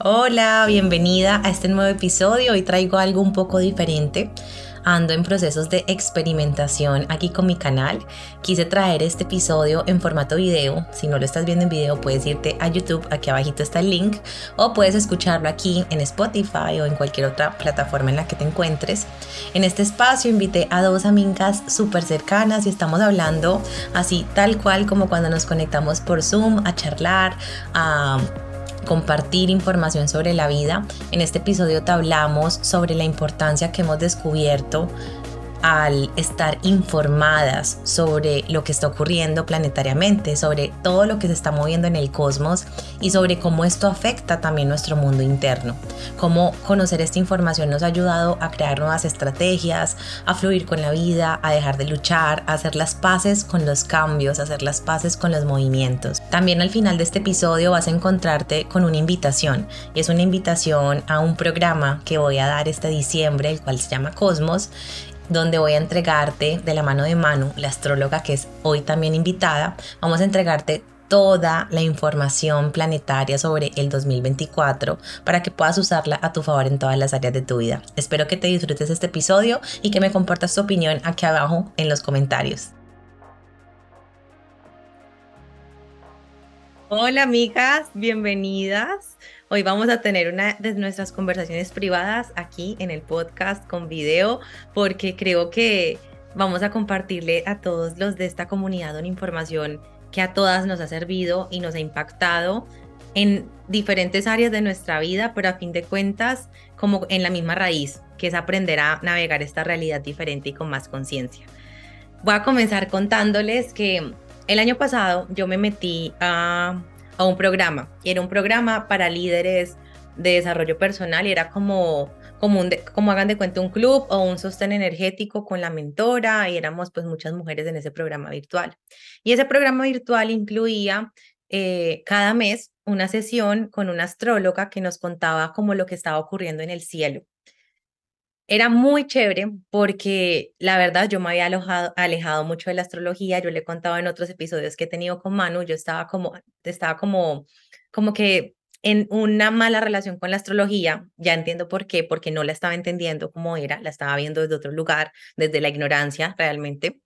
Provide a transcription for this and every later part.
Hola, bienvenida a este nuevo episodio. Hoy traigo algo un poco diferente. Ando en procesos de experimentación aquí con mi canal. Quise traer este episodio en formato video. Si no lo estás viendo en video, puedes irte a YouTube, aquí abajito está el link, o puedes escucharlo aquí en Spotify o en cualquier otra plataforma en la que te encuentres. En este espacio invité a dos amigas súper cercanas y estamos hablando así tal cual como cuando nos conectamos por Zoom a charlar, a compartir información sobre la vida. En este episodio te hablamos sobre la importancia que hemos descubierto al estar informadas sobre lo que está ocurriendo planetariamente, sobre todo lo que se está moviendo en el cosmos y sobre cómo esto afecta también nuestro mundo interno. Cómo conocer esta información nos ha ayudado a crear nuevas estrategias, a fluir con la vida, a dejar de luchar, a hacer las paces con los cambios, a hacer las paces con los movimientos. También al final de este episodio vas a encontrarte con una invitación y es una invitación a un programa que voy a dar este diciembre, el cual se llama Cosmos donde voy a entregarte de la mano de Manu, la astróloga que es hoy también invitada, vamos a entregarte toda la información planetaria sobre el 2024 para que puedas usarla a tu favor en todas las áreas de tu vida. Espero que te disfrutes este episodio y que me compartas tu opinión aquí abajo en los comentarios. Hola amigas, bienvenidas. Hoy vamos a tener una de nuestras conversaciones privadas aquí en el podcast con video porque creo que vamos a compartirle a todos los de esta comunidad una información que a todas nos ha servido y nos ha impactado en diferentes áreas de nuestra vida, pero a fin de cuentas como en la misma raíz, que es aprender a navegar esta realidad diferente y con más conciencia. Voy a comenzar contándoles que el año pasado yo me metí a a un programa. Y era un programa para líderes de desarrollo personal y era como, como, un como hagan de cuenta un club o un sostén energético con la mentora y éramos pues muchas mujeres en ese programa virtual. Y ese programa virtual incluía eh, cada mes una sesión con una astróloga que nos contaba como lo que estaba ocurriendo en el cielo. Era muy chévere porque la verdad yo me había alojado, alejado mucho de la astrología, yo le he contado en otros episodios que he tenido con Manu, yo estaba como, estaba como, como que en una mala relación con la astrología, ya entiendo por qué, porque no la estaba entendiendo cómo era, la estaba viendo desde otro lugar, desde la ignorancia realmente.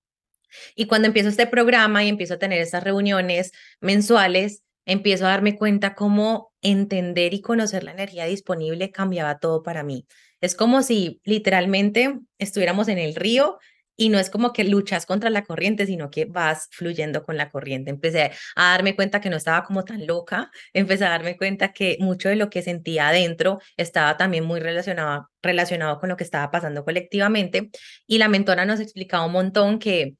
Y cuando empiezo este programa y empiezo a tener estas reuniones mensuales, empiezo a darme cuenta cómo entender y conocer la energía disponible cambiaba todo para mí. Es como si literalmente estuviéramos en el río y no es como que luchas contra la corriente, sino que vas fluyendo con la corriente. Empecé a darme cuenta que no estaba como tan loca, empecé a darme cuenta que mucho de lo que sentía adentro estaba también muy relacionado, relacionado con lo que estaba pasando colectivamente y la mentora nos explicaba un montón que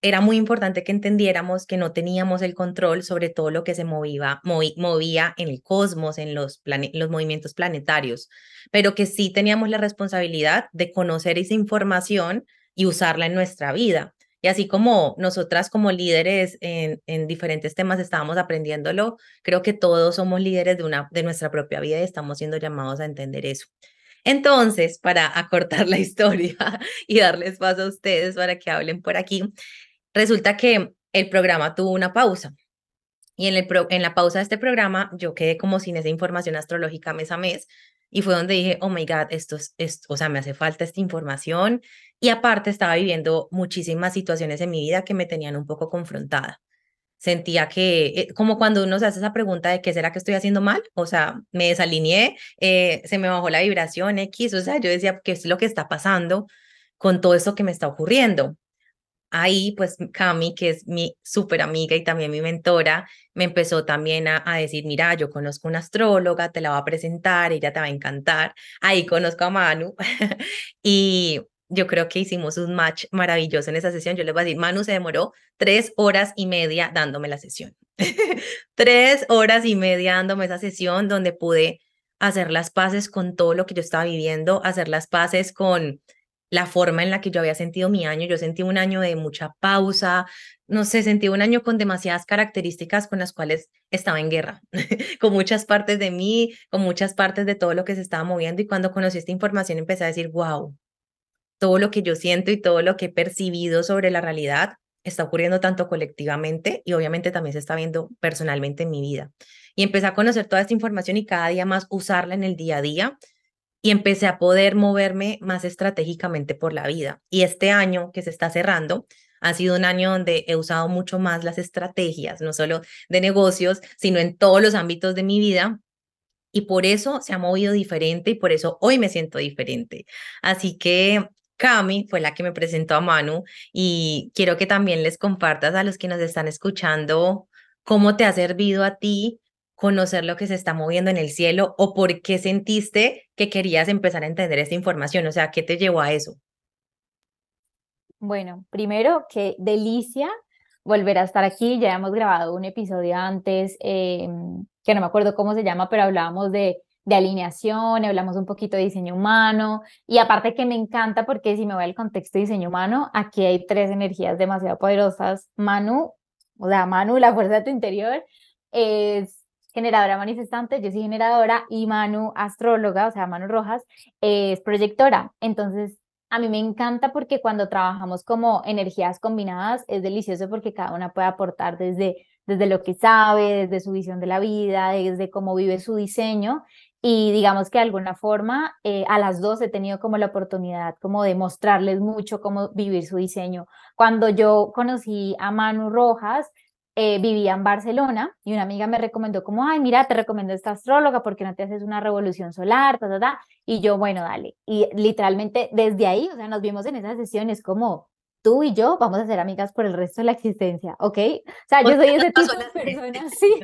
era muy importante que entendiéramos que no teníamos el control sobre todo lo que se movía, movía en el cosmos, en los, los movimientos planetarios, pero que sí teníamos la responsabilidad de conocer esa información y usarla en nuestra vida. Y así como nosotras como líderes en, en, diferentes temas estábamos aprendiéndolo, creo que todos somos líderes de, una, de nuestra propia vida y estamos siendo llamados a entender eso. Entonces, para acortar la historia y darles paso a ustedes para que hablen por aquí, Resulta que el programa tuvo una pausa. Y en, el en la pausa de este programa yo quedé como sin esa información astrológica mes a mes. Y fue donde dije, oh my God, esto es, esto, o sea, me hace falta esta información. Y aparte estaba viviendo muchísimas situaciones en mi vida que me tenían un poco confrontada. Sentía que, eh, como cuando uno se hace esa pregunta de qué será que estoy haciendo mal, o sea, me desalineé, eh, se me bajó la vibración X, o sea, yo decía, ¿qué es lo que está pasando con todo esto que me está ocurriendo? Ahí pues Cami, que es mi súper amiga y también mi mentora, me empezó también a, decir, mira, yo conozco una astróloga, te la voy a presentar, ella te va a encantar. Ahí conozco a Manu y yo creo que hicimos un match maravilloso en esa sesión. Yo les voy a decir, Manu se demoró tres horas y media dándome la sesión. tres horas y media dándome esa sesión donde pude hacer las paces con todo lo que yo estaba viviendo, hacer las paces con la forma en la que yo había sentido mi año. Yo sentí un año de mucha pausa, no sé, sentí un año con demasiadas características con las cuales estaba en guerra, con muchas partes de mí, con muchas partes de todo lo que se estaba moviendo. Y cuando conocí esta información empecé a decir, wow, todo lo que yo siento y todo lo que he percibido sobre la realidad está ocurriendo tanto colectivamente y obviamente también se está viendo personalmente en mi vida. y empecé a conocer toda esta información y cada día más usarla en el día a día y empecé a poder moverme más estratégicamente por la vida. Y este año que se está cerrando ha sido un año donde he usado mucho más las estrategias, no solo de negocios, sino en todos los ámbitos de mi vida. Y por eso se ha movido diferente y por eso hoy me siento diferente. Así que Cami fue la que me presentó a Manu y quiero que también les compartas a los que nos están escuchando cómo te ha servido a ti conocer lo que se está moviendo en el cielo o por qué sentiste que querías empezar a entender esta información, o sea, ¿qué te llevó a eso? Bueno, primero, qué delicia volver a estar aquí. Ya hemos grabado un episodio antes, em, que no me acuerdo cómo se llama, pero hablábamos de, de alineación, hablamos un poquito de diseño humano. Y aparte que me encanta porque si me voy al contexto de diseño humano, aquí hay tres energías demasiado poderosas. Manu, o sea, Manu, la fuerza de tu interior, es generadora manifestante, yo soy generadora y Manu, astróloga, o sea, Manu Rojas, es proyectora. Entonces, a mí me encanta porque cuando trabajamos como energías combinadas es delicioso porque cada una puede aportar desde, desde lo que sabe, desde su visión de la vida, desde cómo vive su diseño y digamos que de alguna forma eh, a las dos he tenido como la oportunidad como de mostrarles mucho cómo vivir su diseño. Cuando yo conocí a Manu Rojas, eh, vivía en Barcelona y una amiga me recomendó como, ay, mira, te recomiendo esta astróloga porque no te haces una revolución solar, ta, ta, ta. Y yo, bueno, dale. Y literalmente desde ahí, o sea, nos vimos en esas sesiones como tú y yo vamos a ser amigas por el resto de la existencia, ¿ok? O sea, yo soy ese tipo de persona, sí.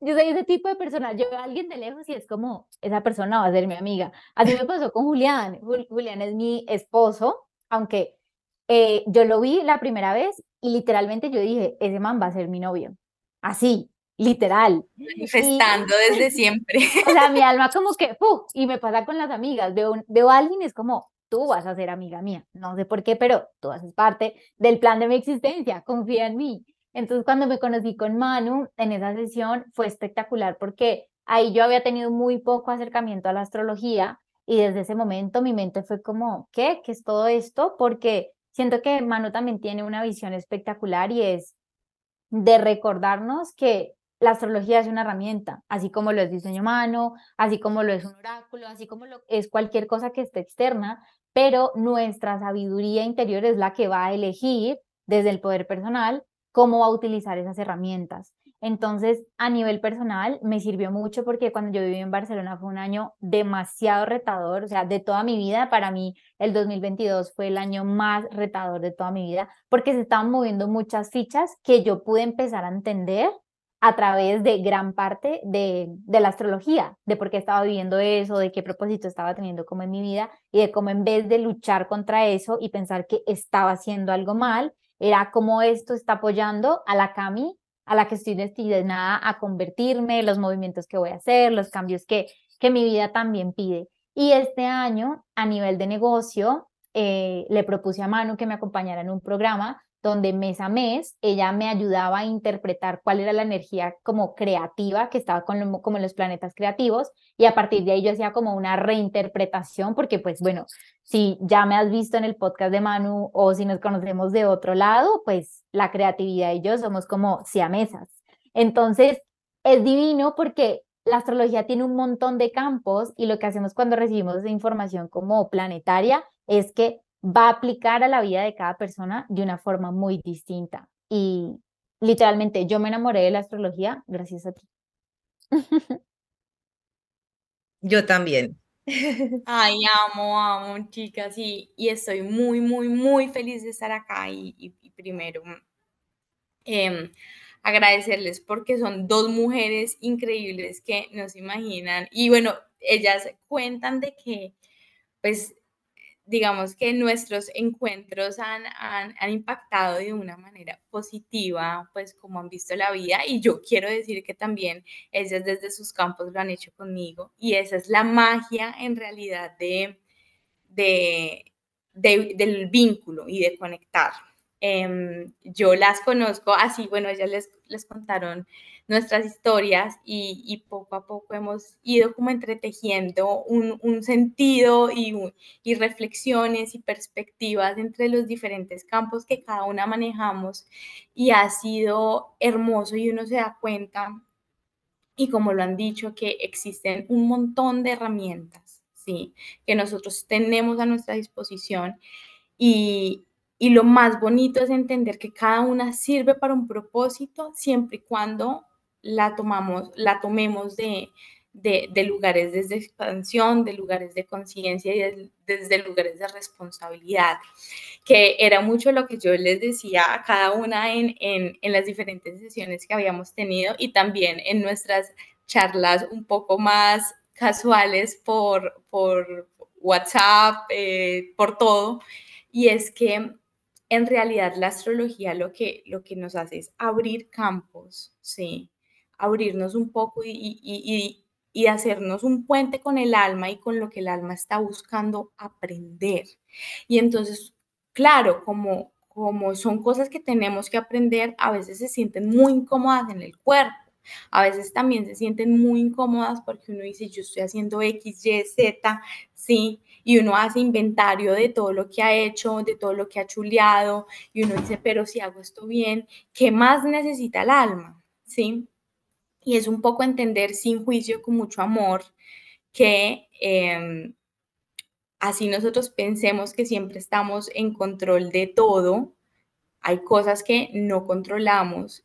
Yo soy ese tipo de persona, yo veo a alguien de lejos y es como, esa persona va a ser mi amiga. Así me pasó con Julián. Julián es mi esposo, aunque eh, yo lo vi la primera vez y literalmente yo dije, ese man va a ser mi novio. Así, literal. Manifestando desde siempre. O sea, mi alma como que, ¡puf! y me pasa con las amigas, veo, veo a alguien y es como, tú vas a ser amiga mía. No sé por qué, pero tú haces parte del plan de mi existencia, confía en mí. Entonces, cuando me conocí con Manu en esa sesión, fue espectacular porque ahí yo había tenido muy poco acercamiento a la astrología y desde ese momento mi mente fue como, ¿qué? ¿Qué es todo esto? Porque siento que Manu también tiene una visión espectacular y es de recordarnos que la astrología es una herramienta, así como lo es diseño humano, así como lo es un oráculo, así como lo es cualquier cosa que esté externa, pero nuestra sabiduría interior es la que va a elegir desde el poder personal cómo va a utilizar esas herramientas. Entonces, a nivel personal, me sirvió mucho porque cuando yo viví en Barcelona fue un año demasiado retador, o sea, de toda mi vida. Para mí, el 2022 fue el año más retador de toda mi vida porque se estaban moviendo muchas fichas que yo pude empezar a entender a través de gran parte de, la astrología, de por qué estaba viviendo eso, de qué propósito estaba teniendo como en mi vida y de cómo en vez de luchar contra eso y pensar que estaba haciendo algo mal, era cómo esto está apoyando a la Cami a la que estoy destinada a convertirme, los movimientos que voy a hacer, los cambios que, que mi vida también pide. Y este año, a nivel de negocio, eh, le propuse a Manu que me acompañara en un programa donde mes a mes ella me ayudaba a interpretar cuál era la energía como creativa que estaba con como en los planetas creativos y a partir de ahí yo hacía como una reinterpretación porque pues bueno, si ya me has visto en el podcast de Manu o si nos conocemos de otro lado, pues la creatividad y yo somos como siamesas. Entonces, es divino porque la astrología tiene un montón de campos y lo que hacemos cuando recibimos esa información como planetaria es que va a aplicar a la vida de cada persona de una forma muy distinta. Y literalmente yo me enamoré de la astrología gracias a ti. Yo también. Ay, amo, amo, chicas, y, y estoy muy, muy, muy feliz de estar acá y, primero em, agradecerles porque son dos mujeres increíbles que no se imaginan y bueno, ellas cuentan de que pues digamos que nuestros encuentros han, han, han, impactado de una manera positiva, pues como han visto la vida. Y yo quiero decir que también ellas desde sus campos lo han hecho conmigo. Y esa es la magia en realidad de, de, del vínculo y de conectar. Em, yo las conozco así, bueno, ellas les, les contaron nuestras historias y, poco a poco hemos ido como entretejiendo un, sentido y, reflexiones y perspectivas entre los diferentes campos que cada una manejamos y ha sido hermoso y uno se da cuenta y como lo han dicho, que existen un montón de herramientas, ¿sí? Que nosotros tenemos a nuestra disposición y lo más bonito es entender que cada una sirve para un propósito siempre y cuando la tomamos, la tomemos de, de, lugares desde expansión, de lugares de conciencia y desde lugares de responsabilidad, que era mucho lo que yo les decía a cada una en, en, en las diferentes sesiones que habíamos tenido y también en nuestras charlas un poco más casuales por, por WhatsApp, eh, por todo, y es que en realidad la astrología lo que, lo que nos hace es abrir campos, ¿sí? Abrirnos un poco y, y hacernos un puente con el alma y con lo que el alma está buscando aprender. Y entonces, claro, como, como son cosas que tenemos que aprender, a veces se sienten muy incómodas en el cuerpo. A veces también se sienten muy incómodas porque uno dice, yo estoy haciendo X, Y, Z, ¿sí? Y uno hace inventario de todo lo que ha hecho, de todo lo que ha chuleado, y uno dice, pero si hago esto bien, ¿qué más necesita el alma? ¿Sí? Y es un poco entender sin juicio, con mucho amor, que em, así nosotros pensemos que siempre estamos en control de todo, hay cosas que no controlamos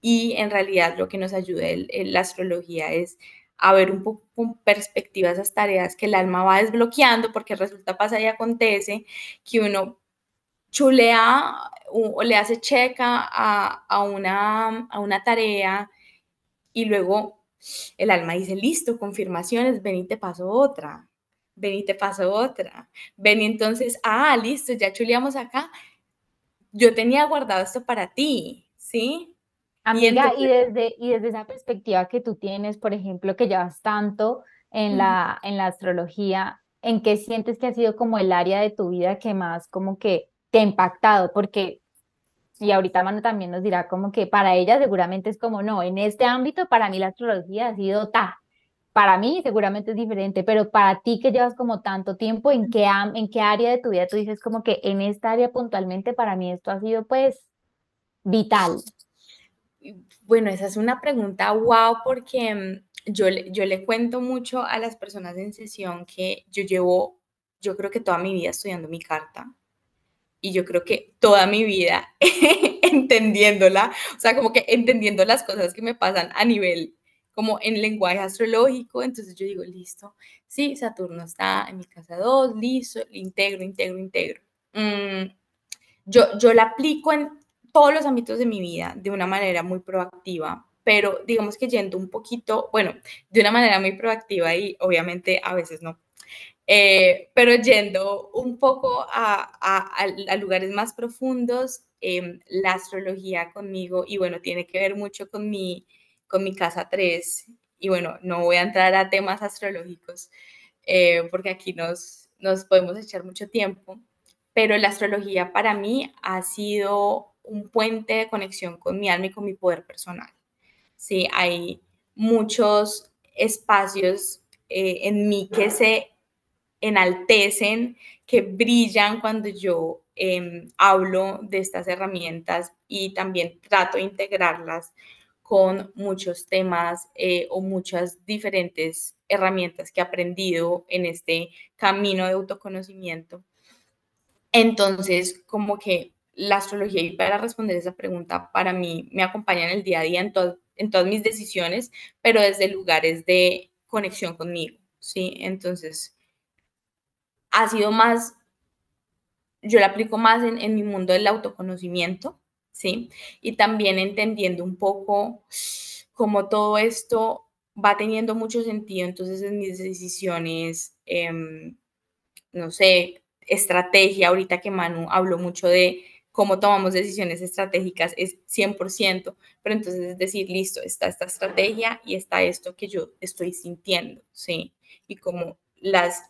y en realidad lo que nos ayuda en la astrología es a ver un poco con perspectiva esas tareas que el alma va desbloqueando, porque resulta, pasa y acontece que uno chulea o, le hace checa a, a, una, a una tarea y luego el alma dice, listo, confirmaciones, ven y te paso otra, ven y te paso otra, ven y entonces, ah, listo, ya chuleamos acá, yo tenía guardado esto para ti, ¿sí? Amiga, y, desde, y desde esa perspectiva que tú tienes, por ejemplo, que llevas tanto en la, en la astrología, ¿en qué sientes que ha sido como el área de tu vida que más como que te ha impactado? Porque y ahorita Manu también nos dirá como que para ella seguramente es como, no, en este ámbito para mí la astrología ha sido ta. Para mí seguramente es diferente, pero para ti que llevas como tanto tiempo, ¿en qué, en qué área de tu vida tú dices como que en esta área puntualmente para mí esto ha sido pues vital? Bueno, esa es una pregunta wow porque mm, yo, yo le cuento mucho a las personas en sesión que yo llevo, yo creo que toda mi vida estudiando mi carta y yo creo que toda mi vida entendiéndola, o sea, como que entendiendo las cosas que me pasan a nivel como en lenguaje astrológico, entonces yo digo, listo, sí, Saturno está en mi casa 2, listo, integro, integro, integro. Mm, yo, yo la aplico en todos los ámbitos de mi vida de una manera muy proactiva, pero digamos que yendo un poquito, bueno, de una manera muy proactiva y obviamente a veces no, eh, pero yendo un poco a, lugares más profundos, em, la astrología conmigo, y bueno, tiene que ver mucho con mi, con mi casa 3, y bueno, no voy a entrar a temas astrológicos, eh, porque aquí nos, nos podemos echar mucho tiempo, pero la astrología para mí ha sido un puente de conexión con mi alma y con mi poder personal. Sí, hay muchos espacios eh, en mí que se enaltecen, que brillan cuando yo em, hablo de estas herramientas y también trato de integrarlas con muchos temas eh, o muchas diferentes herramientas que he aprendido en este camino de autoconocimiento. Entonces, como que la astrología, y para responder esa pregunta, para mí me acompaña en el día a día, en, en todas mis decisiones, pero desde lugares de conexión conmigo, ¿sí? Entonces, ha sido más, yo la aplico más en, en mi mundo del autoconocimiento, ¿sí? Y también entendiendo un poco cómo todo esto va teniendo mucho sentido, entonces en mis decisiones, em, no sé, estrategia, ahorita que Manu habló mucho de cómo tomamos decisiones estratégicas, es 100%, pero entonces es decir, listo, está esta estrategia y está esto que yo estoy sintiendo, ¿sí? Y como las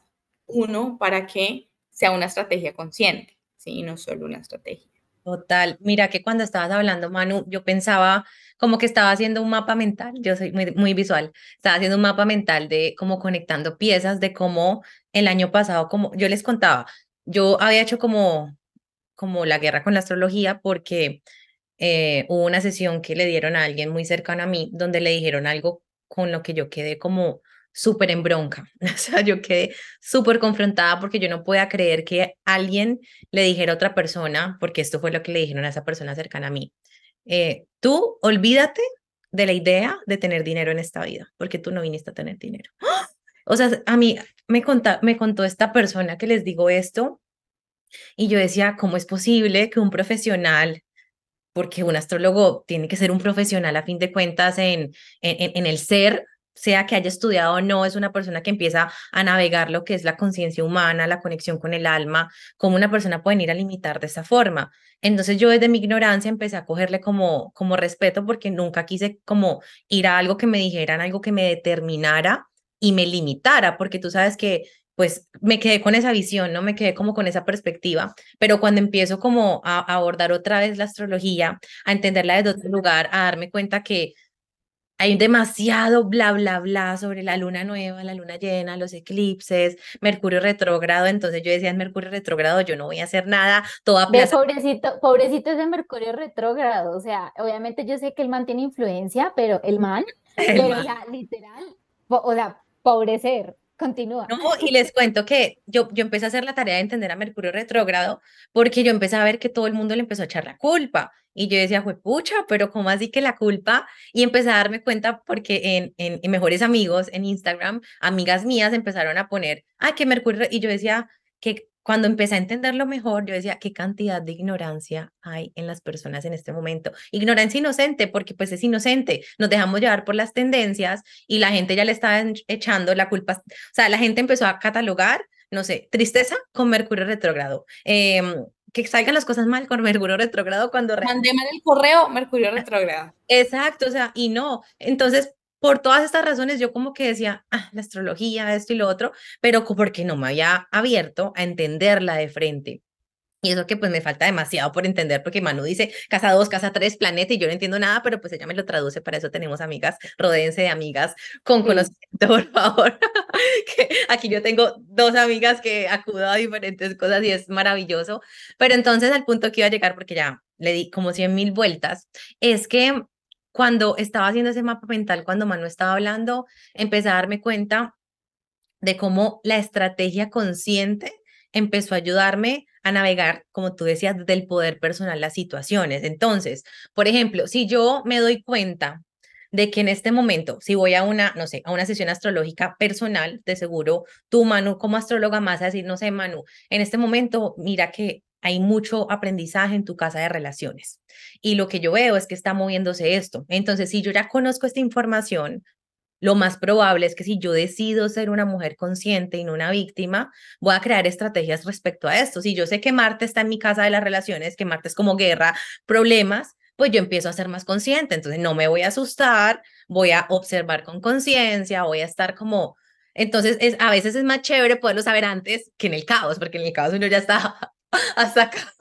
uno para que sea una estrategia consciente, ¿sí? no solo una estrategia. Total. Mira que cuando estabas hablando, Manu, yo pensaba como que estaba haciendo un mapa mental, yo soy muy, visual, estaba haciendo un mapa mental de cómo conectando piezas, de cómo el año pasado, como yo les contaba, yo había hecho como, como la guerra con la astrología porque eh, hubo una sesión que le dieron a alguien muy cercano a mí donde le dijeron algo con lo que yo quedé como súper en bronca. O sea, yo quedé súper confrontada porque yo no podía creer que alguien le dijera a otra persona, porque esto fue lo que le dijeron a esa persona cercana a mí, eh, tú olvídate de la idea de tener dinero en esta vida, porque tú no viniste a tener dinero. O sea, a mí me, me contó esta persona que les digo esto y yo decía, ¿cómo es posible que un profesional porque un astrólogo tiene que ser un profesional a fin de cuentas en, en, en, el ser, sea que haya estudiado o no, es una persona que empieza a navegar lo que es la conciencia humana, la conexión con el alma, cómo una persona puede ir a limitar de esa forma. Entonces yo desde mi ignorancia empecé a cogerle como, como respeto porque nunca quise como ir a algo que me dijeran, algo que me determinara y me limitara, porque tú sabes que pues me quedé con esa visión, ¿no? Me quedé como con esa perspectiva, pero cuando empiezo como a, abordar otra vez la astrología, a entenderla desde otro lugar, a darme cuenta que hay demasiado bla, bla, bla sobre la luna nueva, la luna llena, los eclipses, Mercurio retrógrado. Entonces yo decía, en Mercurio retrógrado yo no voy a hacer nada, toda plaza... pobrecito, pobrecito es de Mercurio retrógrado. O sea, obviamente yo sé que el man tiene influencia, pero el man, pero literal, o sea, pobrecer. Continúa. No, y les cuento que yo, yo empecé a hacer la tarea de entender a Mercurio retrógrado porque yo empecé a ver que todo el mundo le empezó a echar la culpa. Y yo decía, pucha, pero ¿cómo así que la culpa? Y empecé a darme cuenta porque en, en, en Mejores Amigos, en Instagram, amigas mías empezaron a poner, ah, que Mercurio, y yo decía, que cuando empecé a entenderlo mejor, yo decía, qué cantidad de ignorancia hay en las personas en este momento. Ignorancia inocente, porque pues es inocente, nos dejamos llevar por las tendencias y la gente ya le estaba echando la culpa, o sea, la gente empezó a catalogar, no sé, tristeza con Mercurio retrógrado. Em, que salgan las cosas mal con Mercurio retrógrado cuando... Mandeme el correo Mercurio retrógrado. Exacto, o sea, y no. Entonces, por todas estas razones yo como que decía, ah, la astrología, esto y lo otro, pero porque no me había abierto a entenderla de frente. Y eso que pues me falta demasiado por entender, porque Manu dice casa 2, casa 3, planeta, y yo no entiendo nada, pero pues ella me lo traduce, para eso tenemos amigas, rodéense de amigas con conocimiento, por favor. que aquí yo tengo dos amigas que acudo a diferentes cosas y es maravilloso. Pero entonces al punto que iba a llegar, porque ya le di como 100 mil vueltas, es que cuando estaba haciendo ese mapa mental, cuando Manu estaba hablando, empecé a darme cuenta de cómo la estrategia consciente empezó a ayudarme a navegar, como tú decías, desde el poder personal las situaciones. Entonces, por ejemplo, si yo me doy cuenta de que en este momento, si voy a una, no sé, a una sesión astrológica personal, de seguro tú, Manu, como astróloga, más a decir, no sé, Manu, en este momento, mira que hay mucho aprendizaje en tu casa de relaciones. Y lo que yo veo es que está moviéndose esto. Entonces, si yo ya conozco esta información, lo más probable es que si yo decido ser una mujer consciente y no una víctima, voy a crear estrategias respecto a esto. Si yo sé que Marte está en mi casa de las relaciones, que Marte es como guerra, problemas, pues yo empiezo a ser más consciente. Entonces no me voy a asustar, voy a observar con conciencia, voy a estar como... Entonces, es, a veces es más chévere poderlo saber antes que en el caos, porque en el caos uno ya está hasta acá.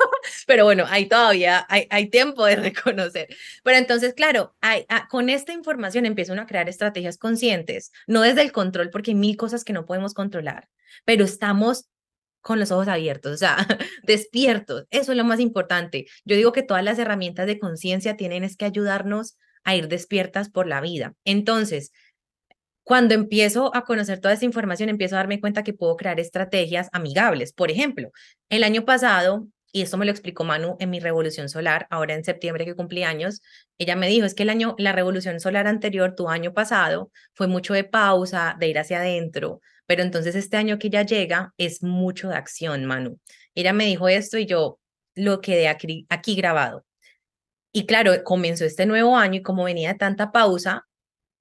Pero bueno, ahí todavía hay, hay tiempo de reconocer. Pero entonces, claro, ah, con esta información empieza a crear estrategias conscientes, no desde el control, porque hay mil cosas que no podemos controlar, pero estamos con los ojos abiertos, o sea, despiertos. Eso es lo más importante. Yo digo que todas las herramientas de conciencia tienen es que ayudarnos a ir despiertas por la vida. Entonces, cuando empiezo a conocer toda esta información, empiezo a darme cuenta que puedo crear estrategias amigables. Por ejemplo, el año pasado, y esto me lo explicó Manu en mi revolución solar, ahora en septiembre que cumplí años, ella me dijo, es que el año, la revolución solar anterior, tu año pasado, fue mucho de pausa, de ir hacia adentro, pero entonces este año que ya llega es mucho de acción, Manu. Ella me dijo esto y yo lo quedé aquí, aquí grabado. Y claro, comenzó este nuevo año y como venía de tanta pausa,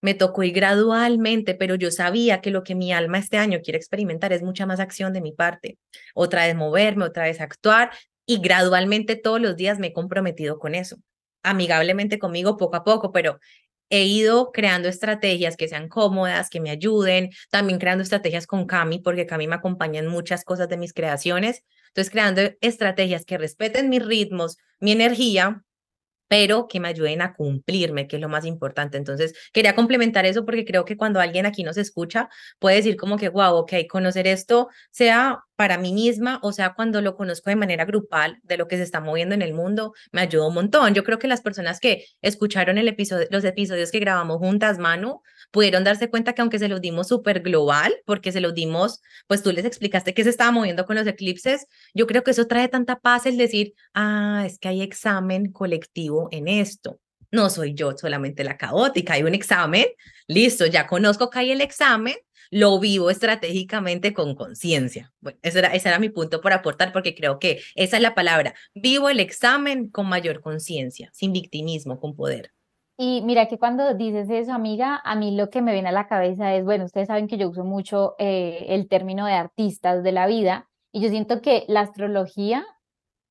me tocó ir gradualmente, pero yo sabía que lo que mi alma este año quiere experimentar es mucha más acción de mi parte. Otra vez moverme, otra vez actuar y gradualmente todos los días me he comprometido con eso. Amigablemente conmigo poco a poco, pero he ido creando estrategias que sean cómodas, que me ayuden, también creando estrategias con Cami, porque Cami me acompaña en muchas cosas de mis creaciones. Entonces, creando estrategias que respeten mis ritmos, mi energía, pero que me ayuden a cumplirme, que es lo más importante. Entonces, quería complementar eso porque creo que cuando alguien aquí nos escucha, puede decir como que, wow, ok, conocer esto, sea para mí misma, o sea, cuando lo conozco de manera grupal de lo que se está moviendo en el mundo, me ayudó un montón. Yo creo que las personas que escucharon los episodios que grabamos juntas, Manu, pudieron darse cuenta que aunque se los dimos súper global, porque se los dimos, pues tú les explicaste que se estaba moviendo con los eclipses, yo creo que eso trae tanta paz el decir, ah, es que hay examen colectivo en esto. No soy yo solamente la caótica, hay un examen, listo, ya conozco que hay el examen, lo vivo estratégicamente con conciencia. Bueno, ese era, ese era mi punto por aportar porque creo que esa es la palabra. Vivo el examen con mayor conciencia, sin victimismo, con poder. Y mira que cuando dices eso, amiga, a mí lo que me viene a la cabeza es, bueno, ustedes saben que yo uso mucho eh, el término de artistas de la vida y yo siento que la astrología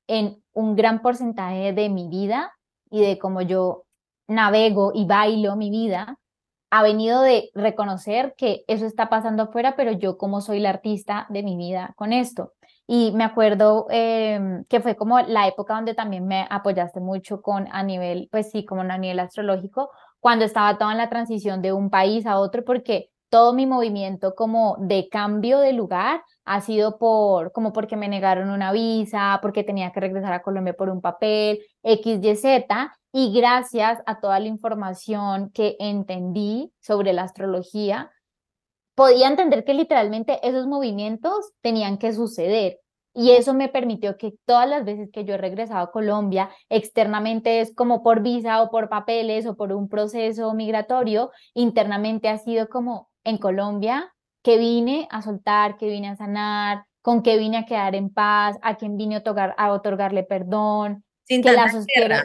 en un gran porcentaje de mi vida y de cómo yo navego y bailo mi vida, ha venido de reconocer que eso está pasando afuera, pero yo como soy la artista de mi vida con esto. Y me acuerdo em, que fue como la época donde también me apoyaste mucho con a nivel, pues sí, como a nivel astrológico, cuando estaba toda en la transición de un país a otro, porque todo mi movimiento como de cambio de lugar ha sido por, como porque me negaron una visa, porque tenía que regresar a Colombia por un papel, X, Y, Z, y gracias a toda la información que entendí sobre la astrología, podía entender que literalmente esos movimientos tenían que suceder. Y eso me permitió que todas las veces que yo he regresado a Colombia, externamente es como por visa o por papeles o por un proceso migratorio, internamente ha sido como en Colombia, que vine a soltar, que vine a sanar, con que vine a quedar en paz, a quien vine a, otorgar, a otorgarle perdón, Sin que la guerra.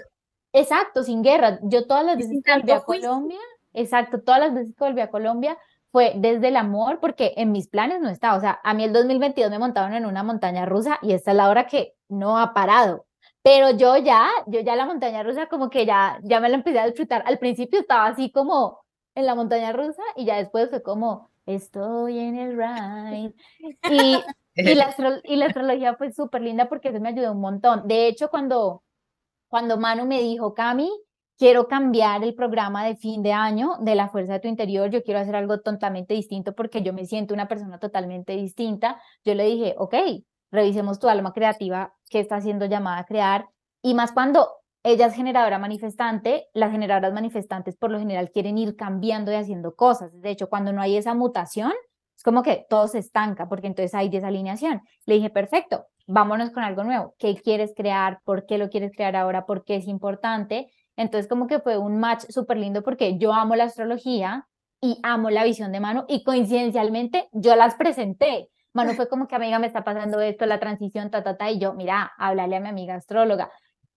Exacto, sin guerra. Yo todas las veces que volví a Colombia, exacto, todas las veces que volví a Colombia fue desde el amor, porque en mis planes no estaba. O sea, a mí el 2022 me montaron en una montaña rusa y esta es la hora que no ha parado. Pero yo ya, yo ya la montaña rusa como que ya, ya me la empecé a disfrutar. Al principio estaba así como en la montaña rusa y ya después fue como, estoy en el ride. Y, y, la, y la astrología fue súper linda porque eso me ayudó un montón. De hecho, cuando cuando Manu me dijo, Cami, quiero cambiar el programa de fin de año de la fuerza de tu interior, yo quiero hacer algo totalmente distinto porque yo me siento una persona totalmente distinta, yo le dije, ok, revisemos tu alma creativa que está siendo llamada a crear y más cuando ella es generadora manifestante, las generadoras manifestantes por lo general quieren ir cambiando y haciendo cosas. De hecho, cuando no hay esa mutación, es como que todo se estanca porque entonces hay desalineación. Le dije, perfecto, vámonos con algo nuevo. ¿Qué quieres crear? ¿Por qué lo quieres crear ahora? ¿Por qué es importante? Entonces como que fue un match súper lindo porque yo amo la astrología y amo la visión de mano y coincidencialmente yo las presenté. Mano fue como que amiga me está pasando esto, la transición, ta, ta, ta, y yo, mira, háblale a mi amiga astróloga.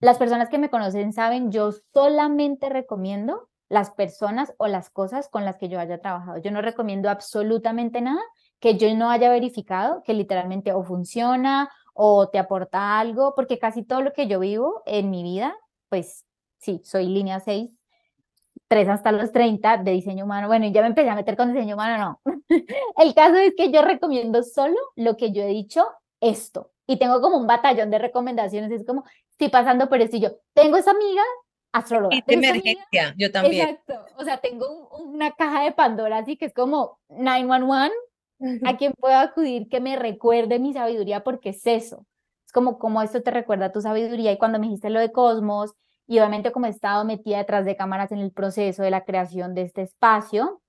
Las personas que me conocen saben, yo solamente recomiendo las personas o las cosas con las que yo haya trabajado. Yo no recomiendo absolutamente nada que yo no haya verificado, que literalmente o funciona o te aporta algo, porque casi todo lo que yo vivo en mi vida, pues sí, soy línea 6, 3 hasta los 30 de diseño humano. Bueno, y ya me empecé a meter con diseño humano, no. El caso es que yo recomiendo solo lo que yo he dicho, esto. Y tengo como un batallón de recomendaciones, es como, estoy pasando por esto y yo, tengo esa amiga astróloga. Y de emergencia, yo también. Exacto, o sea, tengo una caja de Pandora así que es como 911 a quien puedo acudir que me recuerde mi sabiduría porque es eso. Es como, como esto te recuerda tu sabiduría y cuando me dijiste lo de Cosmos y obviamente como he estado metida detrás de cámaras en el proceso de la creación de este espacio,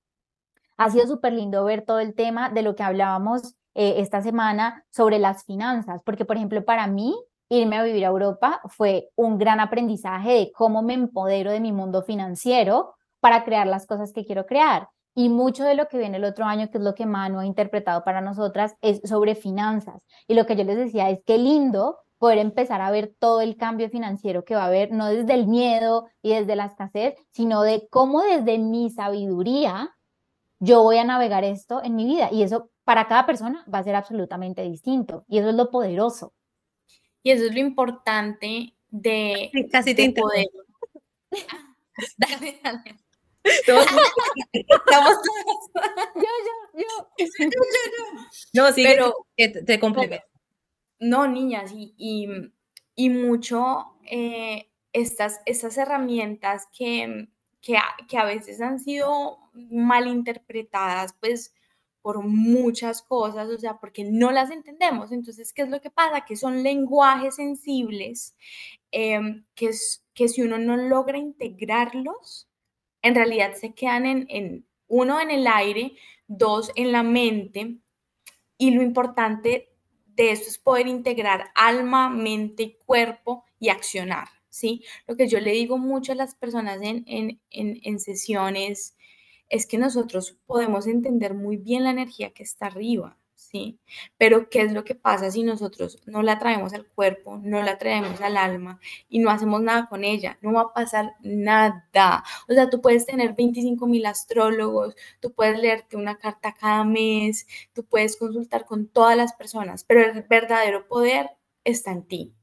ha sido súper lindo ver todo el tema de lo que hablábamos eh, esta semana sobre las finanzas, porque por ejemplo para mí irme a vivir a Europa fue un gran aprendizaje de cómo me empodero de mi mundo financiero para crear las cosas que quiero crear. Y mucho de lo que viene el otro año, que es lo que Manu ha interpretado para nosotras, es sobre finanzas. Y lo que yo les decía es que lindo poder empezar a ver todo el cambio financiero que va a haber, no desde el miedo y desde la escasez, sino de cómo desde mi sabiduría yo voy a navegar esto en mi vida. Y eso para cada persona va a ser absolutamente distinto. Y eso es lo poderoso. Y eso es lo importante de, casi te poder. dale, dale. Estamos Yo, yo, yo. No, sí, pero te, te complemento. No, niñas, y, y, y mucho eh, estas, estas herramientas que, que, a, que a veces han sido mal interpretadas, pues por muchas cosas, o sea, porque no las entendemos. Entonces, ¿qué es lo que pasa? Que son lenguajes sensibles em, que, que si uno no logra integrarlos, en realidad se quedan en, uno, en el aire, dos, en la mente. Y lo importante de esto es poder integrar alma, mente, cuerpo y accionar. ¿sí? Lo que yo le digo mucho a las personas en, en, en sesiones es que nosotros podemos entender muy bien la energía que está arriba, ¿sí? Pero ¿qué es lo que pasa si nosotros no la traemos al cuerpo, no la traemos al alma y no hacemos nada con ella? No va a pasar nada. O sea, tú puedes tener 25 mil astrólogos, tú puedes leerte una carta cada mes, tú puedes consultar con todas las personas, pero el verdadero poder está en ti.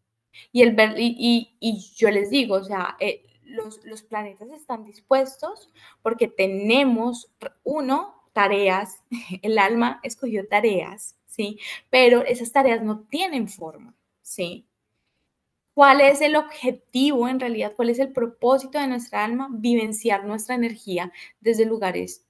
Y, el, y, y, yo les digo, o sea, eh, los, los planetas están dispuestos porque tenemos, uno, tareas, el alma escogió tareas, ¿sí? Pero esas tareas no tienen forma, ¿sí? ¿Cuál es el objetivo en realidad? ¿Cuál es el propósito de nuestra alma? Vivenciar nuestra energía desde lugares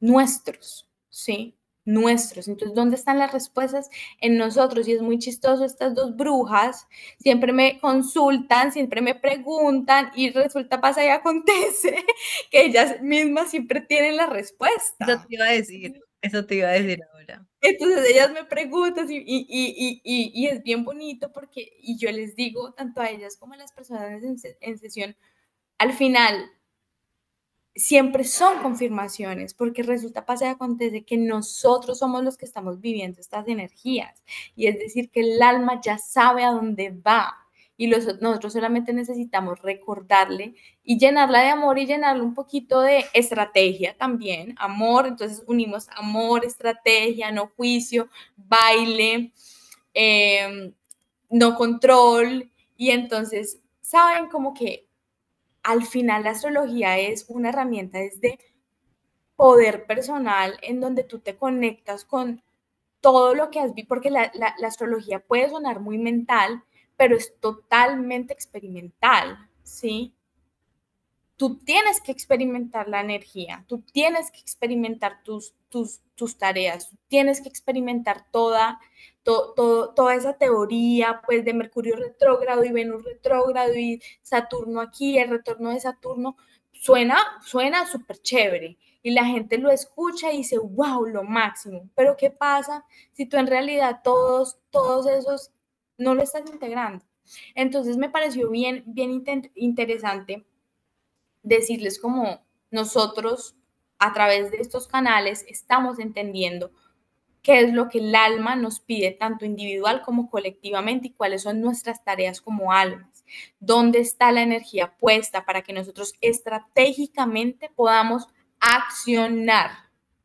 nuestros, ¿sí? Nuestros. Entonces, ¿dónde están las respuestas? En nosotros. Y es muy chistoso, estas dos brujas siempre me consultan, siempre me preguntan y resulta, pasa y acontece que ellas mismas siempre tienen la respuesta. Eso te iba a decir, eso te iba a decir ahora. Entonces ellas me preguntan y, y, y, y, es bien bonito porque, y yo les digo, tanto a ellas como a las personas en, en sesión, al final siempre son confirmaciones, porque resulta, pasa y acontece que nosotros somos los que estamos viviendo estas energías. Y es decir, que el alma ya sabe a dónde va. Y nosotros solamente necesitamos recordarle y llenarla de amor y llenarle un poquito de estrategia también. Amor, entonces unimos amor, estrategia, no juicio, baile, em, no control. Y entonces, saben como que al final la astrología es una herramienta desde poder personal en donde tú te conectas con todo lo que has visto, porque la, astrología puede sonar muy mental, pero es totalmente experimental, ¿sí? Tú tienes que experimentar la energía, tú tienes que experimentar tus, tus, tareas, tienes que experimentar toda, toda esa teoría pues de Mercurio retrógrado y Venus retrógrado y Saturno aquí, el retorno de Saturno, suena, suena súper chévere y la gente lo escucha y dice, wow, lo máximo. Pero ¿qué pasa si tú en realidad todos, todos esos no lo estás integrando? Entonces me pareció bien, bien interesante decirles como nosotros a través de estos canales estamos entendiendo qué es lo que el alma nos pide, tanto individual como colectivamente, y cuáles son nuestras tareas como almas. ¿Dónde está la energía puesta para que nosotros estratégicamente podamos accionar?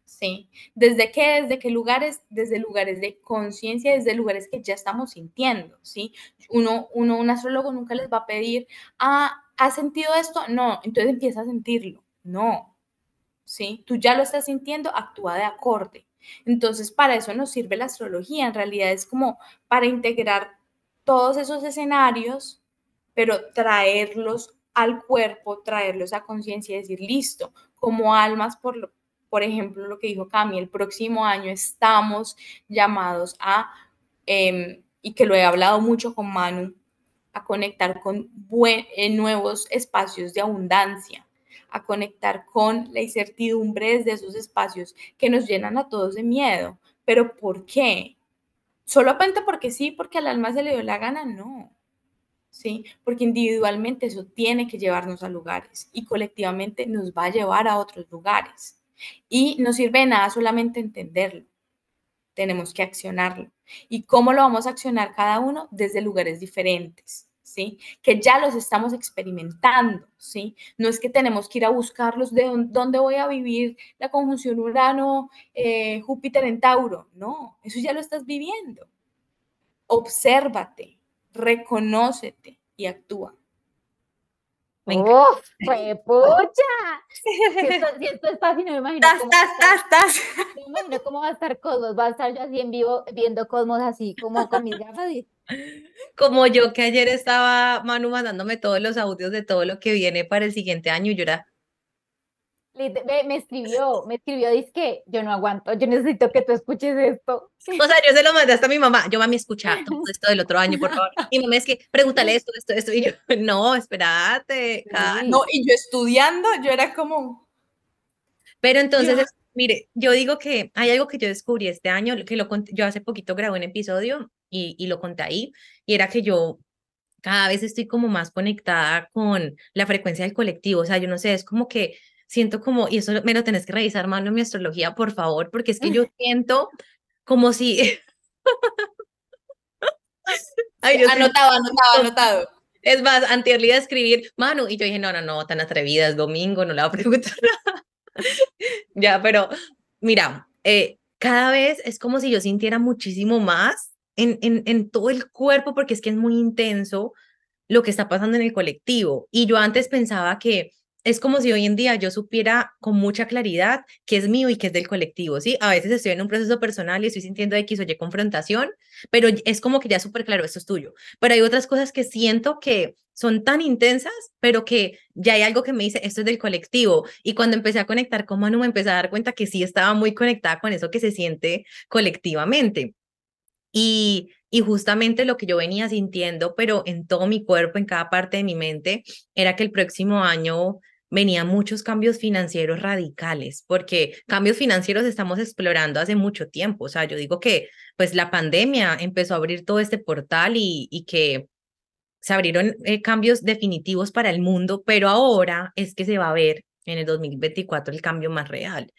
¿Sí? ¿Desde qué? ¿Desde qué lugares? Desde lugares de conciencia, desde lugares que ya estamos sintiendo, ¿sí? Uno, uno, un astrólogo nunca les va a pedir, ah, ¿has sentido esto? No, entonces empieza a sentirlo. No, ¿sí? Tú ya lo estás sintiendo, actúa de acorde. Entonces, para eso nos sirve la astrología. En realidad es como para integrar todos esos escenarios, pero traerlos al cuerpo, traerlos a conciencia y decir, listo, como almas, por, ejemplo, lo que dijo Cami, el próximo año estamos llamados a, em, y que lo he hablado mucho con Manu, a conectar con eh, nuevos espacios de abundancia a conectar con la incertidumbre desde esos espacios que nos llenan a todos de miedo. Pero ¿por qué? ¿Solamente porque sí, porque al alma se le dio la gana? No. ¿Sí? Porque individualmente eso tiene que llevarnos a lugares y colectivamente nos va a llevar a otros lugares. Y no sirve de nada solamente entenderlo. Tenemos que accionarlo. ¿Y cómo lo vamos a accionar cada uno? Desde lugares diferentes. ¿Sí? Que ya los estamos experimentando, ¿sí? No es que tenemos que ir a buscarlos de dónde voy a vivir la conjunción Urano-Júpiter eh, en Tauro. No, eso ya lo estás viviendo. Obsérvate, reconócete y actúa. ¡Uf! pucha! Si esto, está así, no me imagino. cómo Me imagino cómo va a estar Cosmos. Va a estar yo así en vivo viendo Cosmos así, como con mis gafas. Como yo que ayer estaba Manu mandándome todos los audios de todo lo que viene para el siguiente año y yo era. me escribió, me escribió, dice que yo no aguanto, yo necesito que tú escuches esto. O sea, yo se lo mandé hasta a mi mamá, yo mami escucha todo esto del otro año, por favor. Y mamá es que, pregúntale esto, esto, esto, y yo, no, espérate. No, y yo estudiando, yo era como... Pero entonces, mire, yo digo que hay algo que yo descubrí este año, que lo yo hace poquito grabé un episodio y, y lo conté ahí, y era que yo cada vez estoy como más conectada con la frecuencia del colectivo, o sea, yo no sé, es como que siento como, y eso me lo tenés que revisar, mano, en mi astrología, por favor, porque es que yo siento como si... anotado, anotado, anotado. Es más, anterior de escribir, Manu, y yo dije, no, no, no, tan atrevida, es domingo, no le voy a preguntar nada. ya, pero mira, eh, cada vez es como si yo sintiera muchísimo más en, todo el cuerpo, porque es que es muy intenso lo que está pasando en el colectivo. Y yo antes pensaba que es como si hoy en día yo supiera con mucha claridad qué es mío y qué es del colectivo, ¿sí? A veces estoy en un proceso personal y estoy sintiendo X o Y confrontación, pero es como que ya súper claro, esto es tuyo. Pero hay otras cosas que siento que son tan intensas, pero que ya hay algo que me dice, esto es del colectivo. Y cuando empecé a conectar con Manu, me empecé a dar cuenta que sí estaba muy conectada con eso que se siente colectivamente. Y, y justamente lo que yo venía sintiendo, pero en todo mi cuerpo, en cada parte de mi mente, era que el próximo año venían muchos cambios financieros radicales, porque cambios financieros estamos explorando hace mucho tiempo. O sea, yo digo que pues la pandemia empezó a abrir todo este portal y, y que se abrieron eh, cambios definitivos para el mundo, pero ahora es que se va a ver en el 2024 el cambio más real.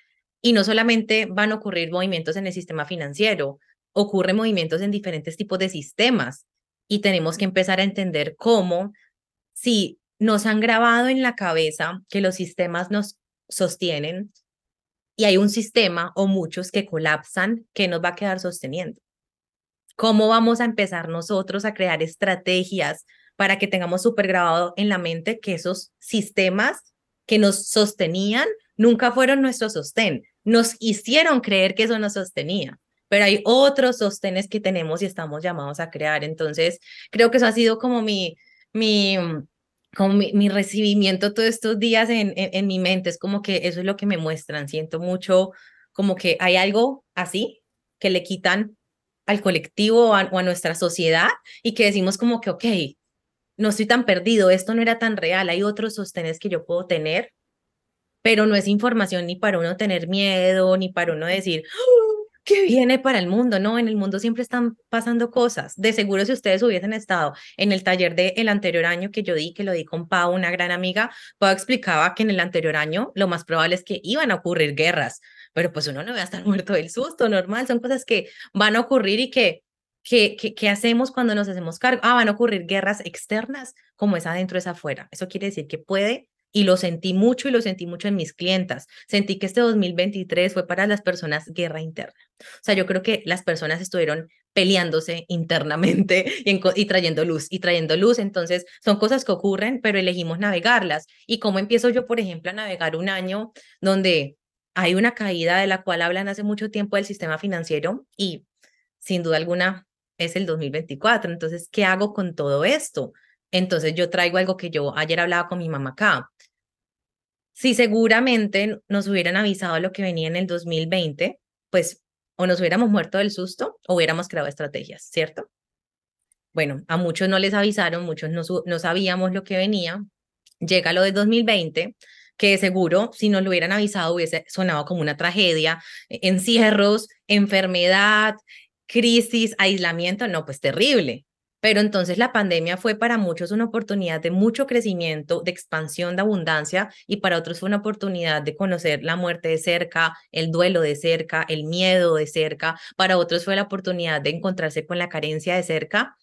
Y no solamente van a ocurrir movimientos en el sistema financiero, ocurren movimientos en diferentes tipos de sistemas y tenemos que empezar a entender cómo si nos han grabado en la cabeza que los sistemas nos sostienen y hay un sistema o muchos que colapsan, que nos va a quedar sosteniendo? ¿Cómo vamos a empezar nosotros a crear estrategias para que tengamos súper grabado en la mente que esos sistemas que nos sostenían nunca fueron nuestro sostén? Nos hicieron creer que eso nos sostenía pero hay otros sostenes que tenemos y estamos llamados a crear. Entonces, creo que eso ha sido como mi, mi, como mi, recibimiento todos estos días en, en, mi mente, es como que eso es lo que me muestran, siento mucho como que hay algo así que le quitan al colectivo o a, nuestra sociedad y que decimos como que, ok, no estoy tan perdido, esto no era tan real, hay otros sostenes que yo puedo tener, pero no es información ni para uno tener miedo, ni para uno decir, ¿qué viene para el mundo? No, en el mundo siempre están pasando cosas. De seguro si ustedes hubiesen estado en el taller del anterior año que yo di, que lo di con Pau, una gran amiga, Pau explicaba que en el anterior año lo más probable es que iban a ocurrir guerras, pero pues uno no va a estar muerto del susto, normal, son cosas que van a ocurrir y que ¿Qué, qué, qué hacemos cuando nos hacemos cargo? Ah, van a ocurrir guerras externas, como es adentro, es afuera. Eso quiere decir que puede y lo sentí mucho y lo sentí mucho en mis clientas. Sentí que este 2023 fue para las personas guerra interna. O sea, yo creo que las personas estuvieron peleándose internamente y, trayendo luz y trayendo luz. Entonces, son cosas que ocurren, pero elegimos navegarlas. ¿Y cómo empiezo yo, por ejemplo, a navegar un año donde hay una caída de la cual hablan hace mucho tiempo del sistema financiero y sin duda alguna es el 2024? Entonces, ¿qué hago con todo esto? Entonces yo traigo algo que yo ayer hablaba con mi mamá acá. Si seguramente nos hubieran avisado lo que venía en el 2020, pues o nos hubiéramos muerto del susto o hubiéramos creado estrategias, ¿cierto? Bueno, a muchos no les avisaron, muchos no, no sabíamos lo que venía. Llega lo del 2020, que seguro si nos lo hubieran avisado hubiese sonado como una tragedia, encierros, enfermedad, crisis, aislamiento, no, pues terrible. Pero entonces la pandemia fue para muchos una oportunidad de mucho crecimiento, de expansión, de abundancia, y para otros fue una oportunidad de conocer la muerte de cerca, el duelo de cerca, el miedo de cerca. Para otros fue la oportunidad de encontrarse con la carencia de cerca.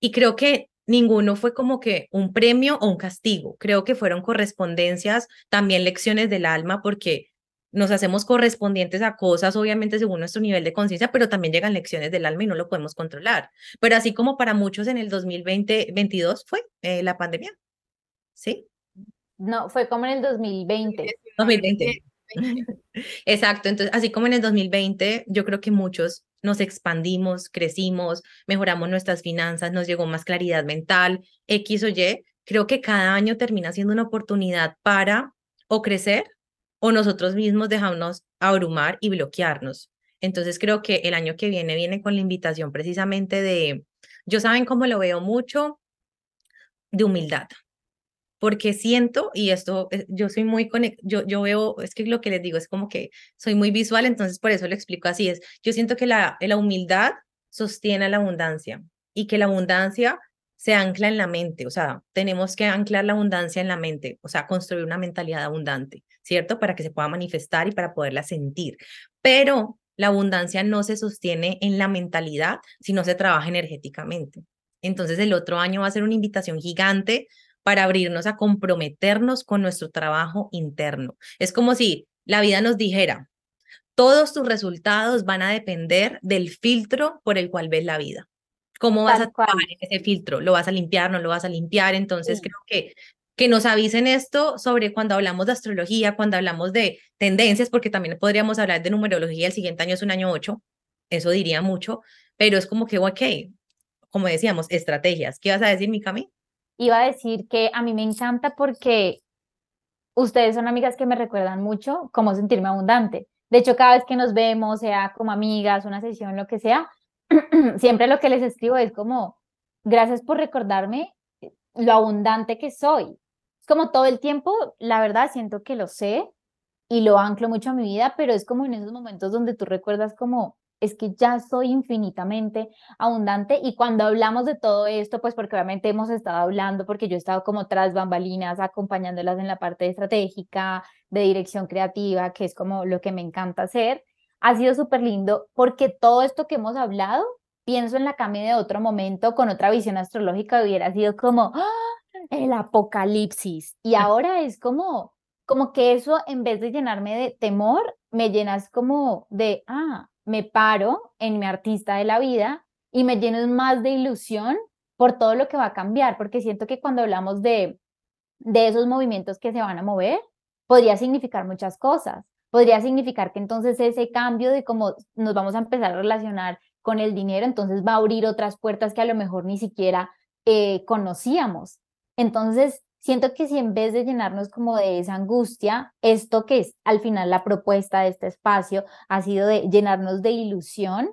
Y creo que ninguno fue como que un premio o un castigo. Creo que fueron correspondencias, también lecciones del alma, porque nos hacemos correspondientes a cosas, obviamente según nuestro nivel de conciencia, pero también llegan lecciones del alma y no lo podemos controlar. Pero así como para muchos en el 2020-22 fue eh, la pandemia. ¿Sí? No, fue como en el 2020. 2020. Exacto, entonces así como en el 2020, yo creo que muchos nos expandimos, crecimos, mejoramos nuestras finanzas, nos llegó más claridad mental, X o Y, creo que cada año termina siendo una oportunidad para o crecer o nosotros mismos dejamos abrumar y bloquearnos. Entonces creo que el año que viene viene con la invitación precisamente de, yo saben cómo lo veo mucho, de humildad. Porque siento, y esto, eh, yo soy muy conectada, yo, yo veo, es que lo que les digo es como que soy muy visual, entonces por eso lo explico así, es, yo siento que la, la humildad sostiene la abundancia y que la abundancia se ancla en la mente, o sea, tenemos que anclar la abundancia en la mente, o sea, construir una mentalidad abundante, ¿cierto? Para que se pueda manifestar y para poderla sentir. Pero la abundancia no se sostiene en la mentalidad, sino se trabaja energéticamente. Entonces el otro año va a ser una invitación gigante para abrirnos a comprometernos con nuestro trabajo interno. Es como si la vida nos dijera, todos tus resultados van a depender del filtro por el cual ves la vida. ¿Cómo vas a trabajar ese filtro? ¿Lo vas a limpiar? ¿No lo vas a limpiar? Entonces creo que que nos avisen esto sobre cuando hablamos de astrología, cuando hablamos de tendencias, porque también podríamos hablar de numerología, el siguiente año es un año 8, eso diría mucho, pero es como que, ok, como decíamos, estrategias. ¿Qué vas a decir, mi Cami? Iba a decir que a mí me encanta porque ustedes son amigas que me recuerdan mucho cómo sentirme abundante. De hecho, cada vez que nos vemos, sea como amigas, una sesión, lo que sea, siempre lo que les escribo es como, gracias por recordarme lo abundante que soy. Es como todo el tiempo, la verdad, siento que lo sé y lo anclo mucho a mi vida, pero es como en esos momentos donde tú recuerdas como, es que ya soy infinitamente abundante y cuando hablamos de todo esto, pues porque obviamente hemos estado hablando, porque yo he estado como tras bambalinas acompañándolas en la parte estratégica, de dirección creativa, que es como lo que me encanta hacer, ha sido súper lindo porque todo esto que hemos hablado, pienso en la Cami de otro momento con otra visión astrológica, hubiera sido como ¡ah! el apocalipsis y ahora es como como que eso en vez de llenarme de temor, me llenas como de, ah, me paro en mi artista de la vida y me lleno más de ilusión por todo lo que va a cambiar, porque siento que cuando hablamos de, de esos movimientos que se van a mover, podría significar muchas cosas. Podría significar que entonces ese cambio de cómo nos vamos a empezar a relacionar con el dinero, entonces va a abrir otras puertas que a lo mejor ni siquiera eh, conocíamos. Entonces, siento que si en vez de llenarnos como de esa angustia, esto que es al final la propuesta de este espacio ha sido de llenarnos de ilusión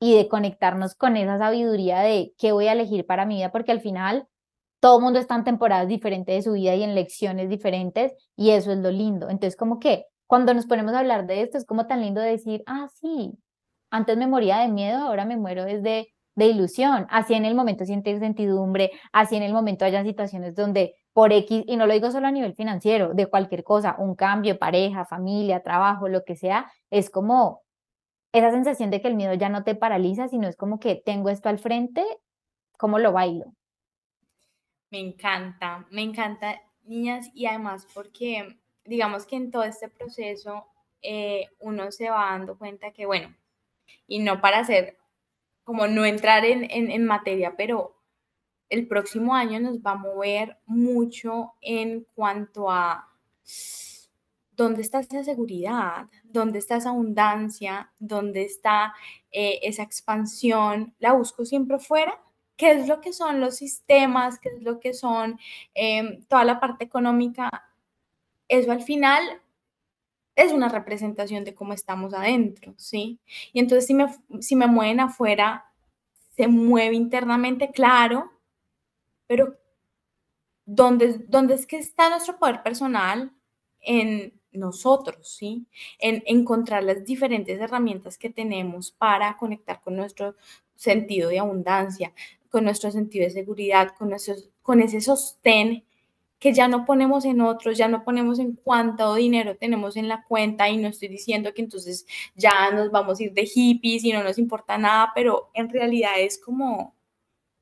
y de conectarnos con esa sabiduría de qué voy a elegir para mi vida, porque al final todo mundo está en temporadas diferentes de su vida y en lecciones diferentes y eso es lo lindo. Entonces, como que cuando nos ponemos a hablar de esto, es como tan lindo decir, ah, sí, antes me moría de miedo, ahora me muero desde de ilusión. Así en el momento siente incertidumbre, así en el momento hayan situaciones donde por X, y no lo digo solo a nivel financiero, de cualquier cosa, un cambio, pareja, familia, trabajo, lo que sea, es como esa sensación de que el miedo ya no te paraliza, sino es como que tengo esto al frente, ¿cómo lo bailo? Me encanta, me encanta, niñas, y además porque digamos que en todo este proceso eh, uno se va dando cuenta que, bueno, y no para hacer, como no entrar en, en, materia, pero el próximo año nos va a mover mucho en cuanto a dónde está esa seguridad, dónde está esa abundancia, dónde está eh, esa expansión. La busco siempre fuera. ¿Qué es lo que son los sistemas? ¿Qué es lo que son em, toda la parte económica? Eso al final es una representación de cómo estamos adentro, ¿sí? Y entonces si me, si me mueven afuera, se mueve internamente, claro, pero ¿dónde, ¿dónde es que está nuestro poder personal? En nosotros, ¿sí? En encontrar las diferentes herramientas que tenemos para conectar con nuestro sentido de abundancia, con nuestro sentido de seguridad, con, con ese sostén que ya no ponemos en otros, ya no ponemos en cuánto dinero tenemos en la cuenta y no estoy diciendo que entonces ya nos vamos a ir de hippies y no nos importa nada, pero en realidad es como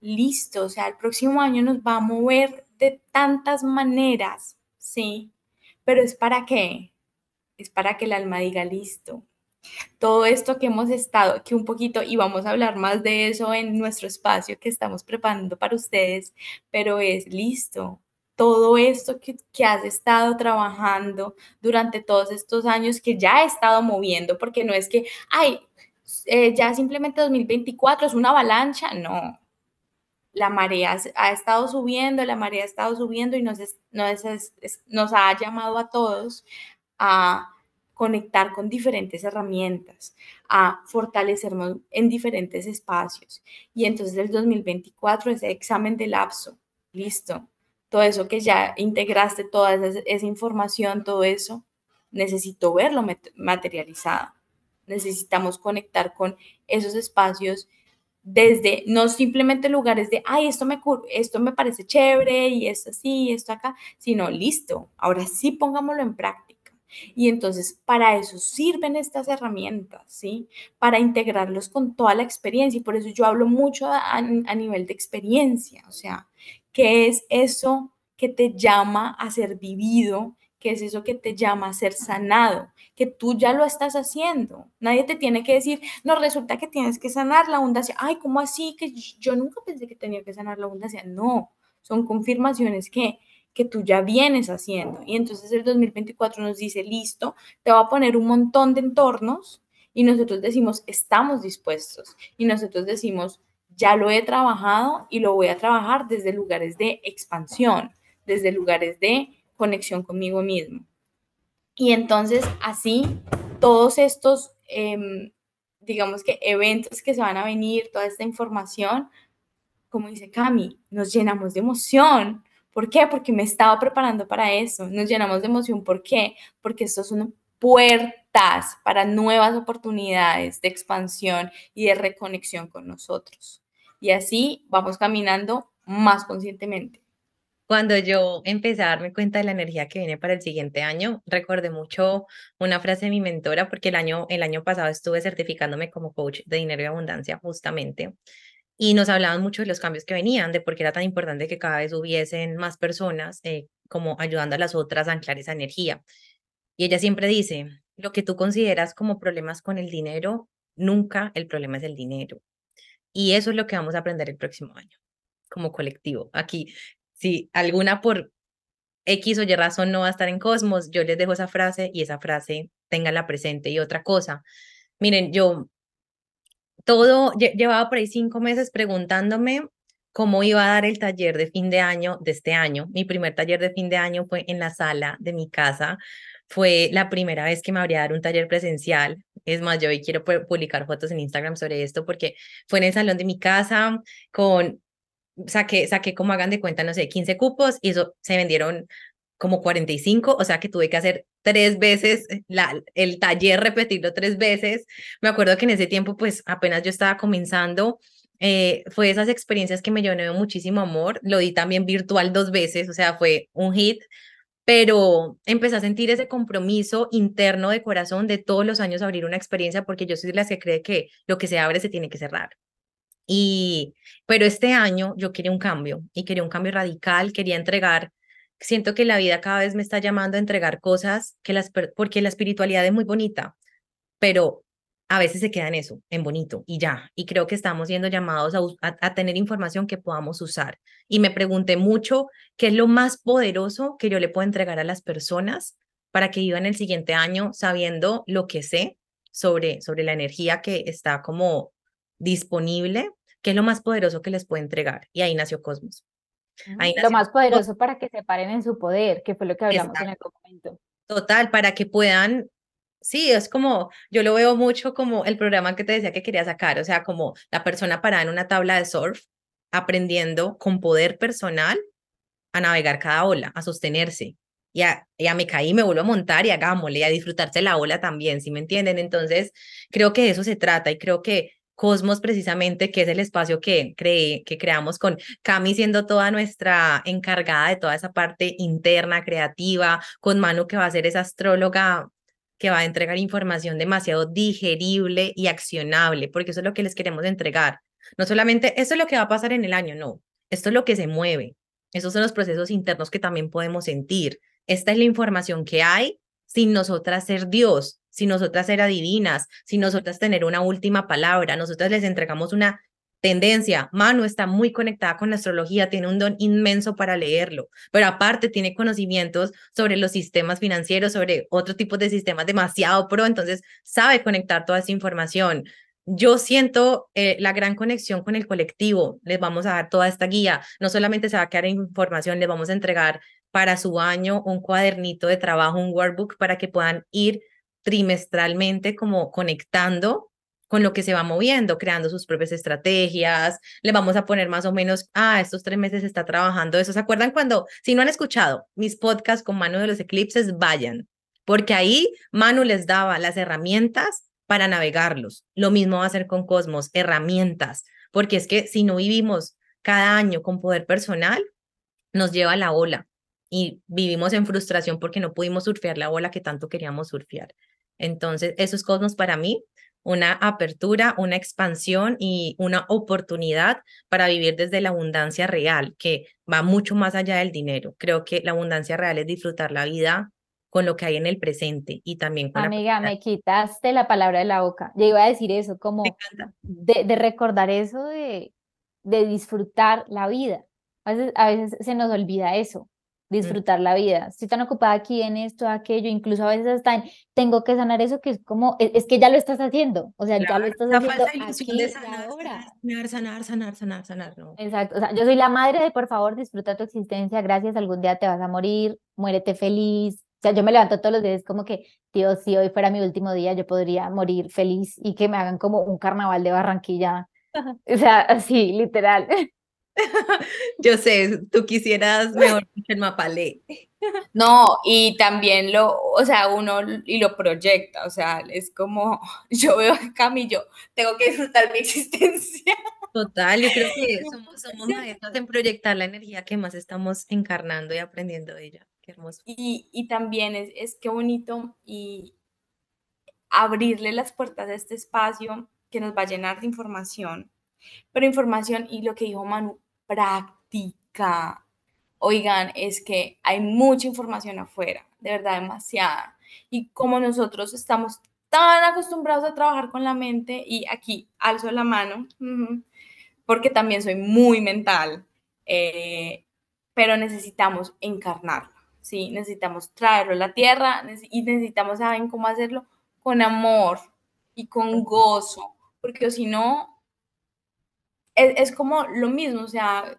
listo, o sea, el próximo año nos va a mover de tantas maneras, ¿sí? Pero es para qué? Es para que el alma diga listo. Todo esto que hemos estado aquí un poquito, y vamos a hablar más de eso en nuestro espacio que estamos preparando para ustedes, pero es listo. Todo esto que, que has estado trabajando durante todos estos años, que ya he estado moviendo, porque no es que, ay, eh, ya simplemente 2024 es una avalancha, no, la marea ha estado subiendo, la marea ha estado subiendo y nos, nos, nos ha llamado a todos a conectar con diferentes herramientas, a fortalecernos en diferentes espacios. Y entonces el 2024 ese examen de lapso, listo. Todo eso que ya integraste, toda esa, información, todo eso, necesito verlo materializado. Necesitamos conectar con esos espacios desde no simplemente lugares de, ay, esto me, esto me parece chévere y esto así, esto acá, sino listo, ahora sí pongámoslo en práctica. Y entonces para eso sirven estas herramientas, ¿sí? Para integrarlos con toda la experiencia. Y por eso yo hablo mucho a, a nivel de experiencia, o sea, ¿qué es eso que te llama a ser vivido? ¿Qué es eso que te llama a ser sanado? Que tú ya lo estás haciendo. Nadie te tiene que decir, no, resulta que tienes que sanar la abundancia. Ay, ¿cómo así? Que yo nunca pensé que tenía que sanar la abundancia. No, son confirmaciones que, que tú ya vienes haciendo. Y entonces el 2024 nos dice, listo, te va a poner un montón de entornos y nosotros decimos, estamos dispuestos. Y nosotros decimos, ya lo he trabajado y lo voy a trabajar desde lugares de expansión, desde lugares de conexión conmigo mismo. Y entonces así todos estos, em, digamos que eventos que se van a venir, toda esta información, como dice Cami, nos llenamos de emoción. ¿Por qué? Porque me estaba preparando para eso. Nos llenamos de emoción. ¿Por qué? Porque estos son puertas para nuevas oportunidades de expansión y de reconexión con nosotros. Y así vamos caminando más conscientemente. Cuando yo empecé a darme cuenta de la energía que viene para el siguiente año, recordé mucho una frase de mi mentora, porque el año, el año pasado estuve certificándome como coach de dinero y abundancia, justamente, y nos hablaban mucho de los cambios que venían, de por qué era tan importante que cada vez hubiesen más personas eh, como ayudando a las otras a anclar esa energía. Y ella siempre dice, lo que tú consideras como problemas con el dinero, nunca el problema es el dinero. Y eso es lo que vamos a aprender el próximo año como colectivo. Aquí si alguna por X o Y razón no va a estar en Cosmos, yo les dejo esa frase y esa frase la presente. Y otra cosa, miren, yo todo, llevaba por ahí cinco meses preguntándome cómo iba a dar el taller de fin de año de este año. Mi primer taller de fin de año fue en la sala de mi casa. Fue la primera vez que me habría dar un taller presencial. Es más, yo hoy quiero publicar fotos en Instagram sobre esto porque fue en el salón de mi casa con saqué, saqué como hagan de cuenta, no sé, 15 cupos y eso se vendieron como 45, o sea que tuve que hacer tres veces la, el taller, repetirlo tres veces. Me acuerdo que en ese tiempo, pues apenas yo estaba comenzando, eh, fue esas experiencias que me llenó muchísimo amor. Lo di también virtual dos veces, o sea, fue un hit, pero empecé a sentir ese compromiso interno de corazón de todos los años abrir una experiencia, porque yo soy de las que cree que lo que se abre se tiene que cerrar. Y, pero este año yo quería un cambio y quería un cambio radical, quería entregar, siento que la vida cada vez me está llamando a entregar cosas que las, porque la espiritualidad es muy bonita, pero a veces se queda en eso, en bonito y ya. Y creo que estamos siendo llamados a, a, tener información que podamos usar. Y me pregunté mucho qué es lo más poderoso que yo le puedo entregar a las personas para que vivan el siguiente año sabiendo lo que sé sobre, sobre la energía que está como disponible, que es lo más poderoso que les puede entregar. Y ahí nació Cosmos. Ahí lo más poderoso para que se paren en su poder, que fue lo que hablamos en el momento. Total, para que puedan, sí, es como, yo lo veo mucho como el programa que te decía que quería sacar, o sea, como la persona parada en una tabla de surf, aprendiendo con poder personal a navegar cada ola, a sostenerse. Ya, ya me caí, me vuelvo a montar y hagámosle, a disfrutarse la ola también, ¿sí me entienden? Entonces, creo que de eso se trata y creo que Cosmos precisamente, que es el espacio que, que creamos con Cami siendo toda nuestra encargada de toda esa parte interna, creativa, con Manu que va a ser esa astróloga que va a entregar información demasiado digerible y accionable, porque eso es lo que les queremos entregar. No solamente eso es lo que va a pasar en el año, no, esto es lo que se mueve. Esos son los procesos internos que también podemos sentir. Esta es la información que hay sin nosotras ser Dios, sin nosotras ser adivinas, sin nosotras tener una última palabra. Nosotras les entregamos una tendencia. Manu está muy conectada con la astrología, tiene un don inmenso para leerlo, pero aparte tiene conocimientos sobre los sistemas financieros, sobre otro tipo de sistemas demasiado pro, entonces sabe conectar toda esa información. Yo siento eh, la gran conexión con el colectivo. Les vamos a dar toda esta guía. No solamente se va a quedar información, les vamos a entregar para su año un cuadernito de trabajo, un workbook para que puedan ir trimestralmente como conectando con lo que se va moviendo, creando sus propias estrategias. Le vamos a poner más o menos, ah, estos tres meses está trabajando eso. ¿Se acuerdan cuando, si no han escuchado mis podcasts con Manu de los Eclipses, vayan, porque ahí Manu les daba las herramientas para navegarlos. Lo mismo va a hacer con Cosmos, herramientas, porque es que si no vivimos cada año con poder personal, nos lleva a la ola y vivimos en frustración porque no pudimos surfear la ola que tanto queríamos surfear. Entonces, eso es Cosmos para mí una apertura, una expansión y una oportunidad para vivir desde la abundancia real, que va mucho más allá del dinero. Creo que la abundancia real es disfrutar la vida con lo que hay en el presente y también con Amiga, me quitaste la palabra de la boca. Yo iba a decir eso, como de, de, recordar eso de, de disfrutar la vida. A veces, a veces se nos olvida eso. Mm. disfrutar la vida. Estoy tan ocupada aquí en esto, aquello, incluso a veces hasta en, tengo que sanar eso que es como, e, es, que ya lo estás haciendo, o sea, ya lo estás haciendo aquí de sanar, ahora. Sanar, sanar, sanar, sanar, no. Exacto, o sea, yo soy la madre de, por favor, disfruta tu existencia, gracias, algún día te vas a morir, muérete feliz. O sea, yo me levanto todos los días como que, tío, si hoy fuera mi último día, yo podría morir feliz y que me hagan como un carnaval de Barranquilla. O sea, así, literal. Yo sé, tú quisieras mejor el mapalé. No, y también lo, o sea, uno y lo proyecta, o sea, es como, yo veo a Camillo, tengo que disfrutar mi existencia. Total, yo creo que somos, somos maestros en proyectar la energía que más estamos encarnando y aprendiendo de ella. Qué hermoso. Y, y también es, es que bonito y abrirle las puertas a este espacio que nos va a llenar de información, pero información y lo que dijo Manu, práctica. Oigan, es que hay mucha información afuera, de verdad demasiada. Y como nosotros estamos tan acostumbrados a trabajar con la mente, y aquí alzo la mano, porque también soy muy mental, eh, pero necesitamos encarnarlo, ¿sí? Necesitamos traerlo a la tierra y necesitamos saber cómo hacerlo con amor y con gozo, porque si no, es, como lo mismo, o sea,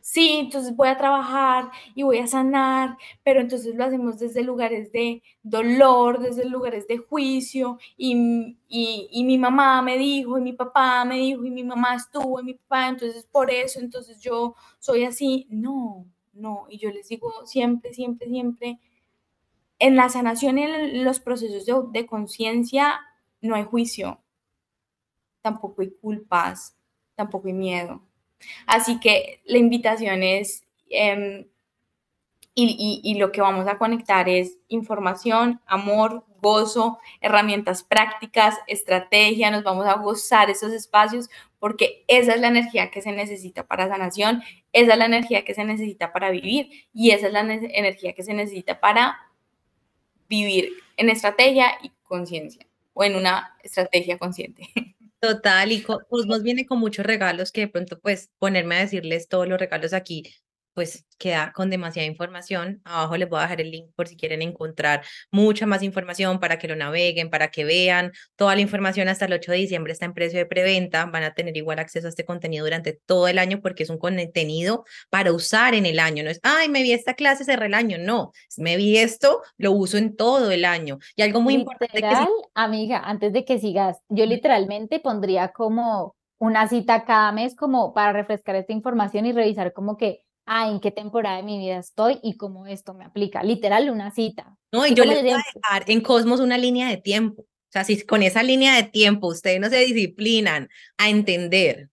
sí, entonces voy a trabajar y voy a sanar, pero entonces lo hacemos desde lugares de dolor, desde lugares de juicio, y, y, mi mamá me dijo, y mi papá me dijo, y mi mamá estuvo, y mi papá, entonces por eso, entonces yo soy así. No, no, y yo les digo siempre, siempre, siempre, en la sanación y en los procesos de, de conciencia no hay juicio, tampoco hay culpas, tampoco hay miedo. Así que la invitación es, em, y, lo que vamos a conectar es información, amor, gozo, herramientas prácticas, estrategia, nos vamos a gozar esos espacios porque esa es la energía que se necesita para sanación, esa es la energía que se necesita para vivir y esa es la energía que se necesita para vivir en estrategia y conciencia o en una estrategia consciente. Total, y Cosmos viene con muchos regalos que de pronto pues ponerme a decirles todos los regalos aquí pues queda con demasiada información. Abajo les voy a dejar el link por si quieren encontrar mucha más información para que lo naveguen, para que vean. Toda la información hasta el 8 de diciembre está en precio de preventa. Van a tener igual acceso a este contenido durante todo el año porque es un contenido para usar en el año. No es, ay, me vi esta clase, cerré el año. No, me vi esto, lo uso en todo el año. Y algo muy importante. Que amiga, antes de que sigas, yo literalmente pondría como una cita cada mes como para refrescar esta información y revisar como que ah, en qué temporada de mi vida estoy y cómo esto me aplica. Literal, una cita. No, y, yo les voy a dejar en Cosmos una línea de tiempo. O sea, si con esa línea de tiempo ustedes no se disciplinan a entender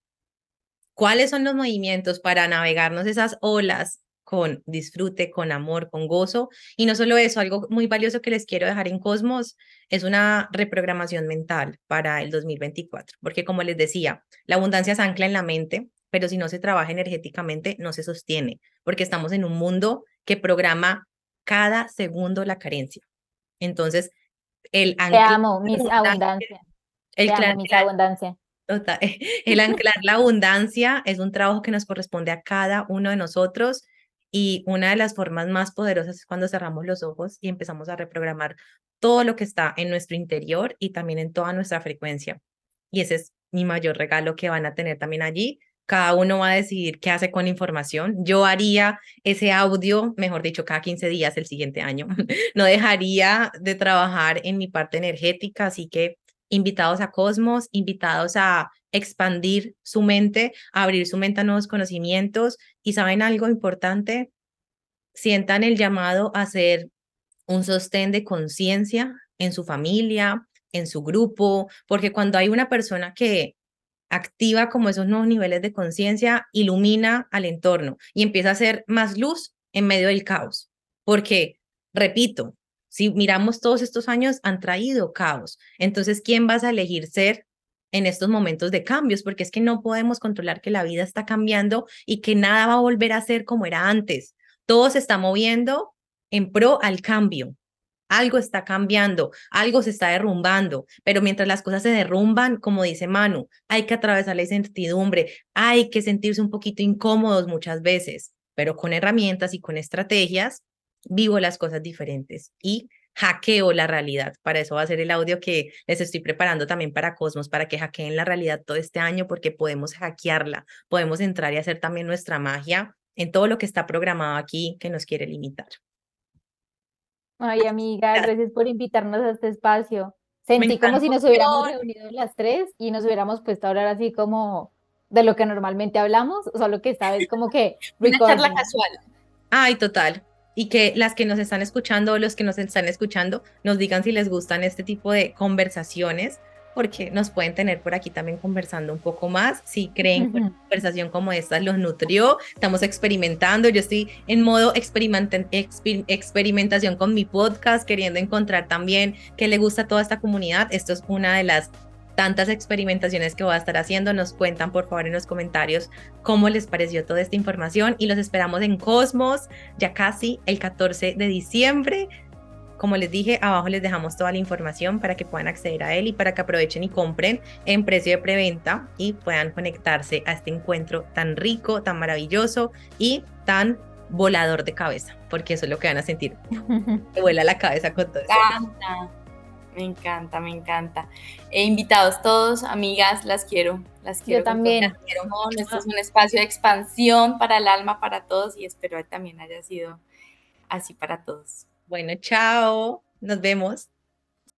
cuáles son los movimientos para navegarnos esas olas con disfrute, con amor, con gozo. Y no solo eso, algo muy valioso que les quiero dejar en Cosmos es una reprogramación mental para el 2024, porque como les decía, la abundancia se ancla en la mente, pero si no se trabaja energéticamente, no se sostiene, porque estamos en un mundo que programa cada segundo la carencia. Entonces, el anclar... Te amo, mis abundancia. El, Te abundancia. el anclar la abundancia es un trabajo que nos corresponde a cada uno de nosotros y una de las formas más poderosas es cuando cerramos los ojos y empezamos a reprogramar todo lo que está en nuestro interior y también en toda nuestra frecuencia. Y ese es mi mayor regalo que van a tener también allí, cada uno va a decidir qué hace con información. Yo haría ese audio, mejor dicho, cada 15 días el siguiente año. No dejaría de trabajar en mi parte energética, así que invitados a Cosmos, invitados a expandir su mente, a abrir su mente a nuevos conocimientos y saben algo importante, sientan el llamado a hacer un sostén de conciencia en su familia, en su grupo, porque cuando hay una persona que activa como esos nuevos niveles de conciencia, ilumina al entorno y empieza a hacer más luz en medio del caos. Porque, repito, si miramos todos estos años, han traído caos. Entonces, ¿quién vas a elegir ser en estos momentos de cambios? Porque es que no podemos controlar que la vida está cambiando y que nada va a volver a ser como era antes. Todo se está moviendo en pro al cambio. Algo está cambiando, algo se está derrumbando, pero mientras las cosas se derrumban, como dice Manu, hay que atravesar la incertidumbre, hay que sentirse un poquito incómodos muchas veces, pero con herramientas y con estrategias vivo las cosas diferentes y hackeo la realidad. Para eso va a ser el audio que les estoy preparando también para Cosmos, para que hackeen la realidad todo este año, porque podemos hackearla, podemos entrar y hacer también nuestra magia en todo lo que está programado aquí que nos quiere limitar. Ay, amiga, gracias. por invitarnos a este espacio. Sentí como si nos hubiéramos reunido las tres y nos hubiéramos puesto a hablar así como de lo que normalmente hablamos, solo que esta vez como que... Una charla casual. Ay, total. Y que las que nos están escuchando o los que nos están escuchando nos digan si les gustan este tipo de conversaciones, porque nos pueden tener por aquí también conversando un poco más. Si creen que una conversación como esta los nutrió, estamos experimentando. Yo estoy en modo experimentación con mi podcast, queriendo encontrar también qué le gusta a toda esta comunidad. Esto es una de las tantas experimentaciones que voy a estar haciendo. Nos cuentan por favor en los comentarios cómo les pareció toda esta información y los esperamos en Cosmos ya casi el 14 de diciembre. Como les dije, abajo les dejamos toda la información para que puedan acceder a él y para que aprovechen y compren en precio de preventa y puedan conectarse a este encuentro tan rico, tan maravilloso y tan volador de cabeza, porque eso es lo que van a sentir. que vuela la cabeza con todo eso. Me encanta, me encanta. He invitados todos, amigas, las quiero, las quiero. Yo también. Las quiero. Esto es un espacio de expansión para el alma, para todos, y espero que también haya sido así para todos. Bueno, chao, nos vemos.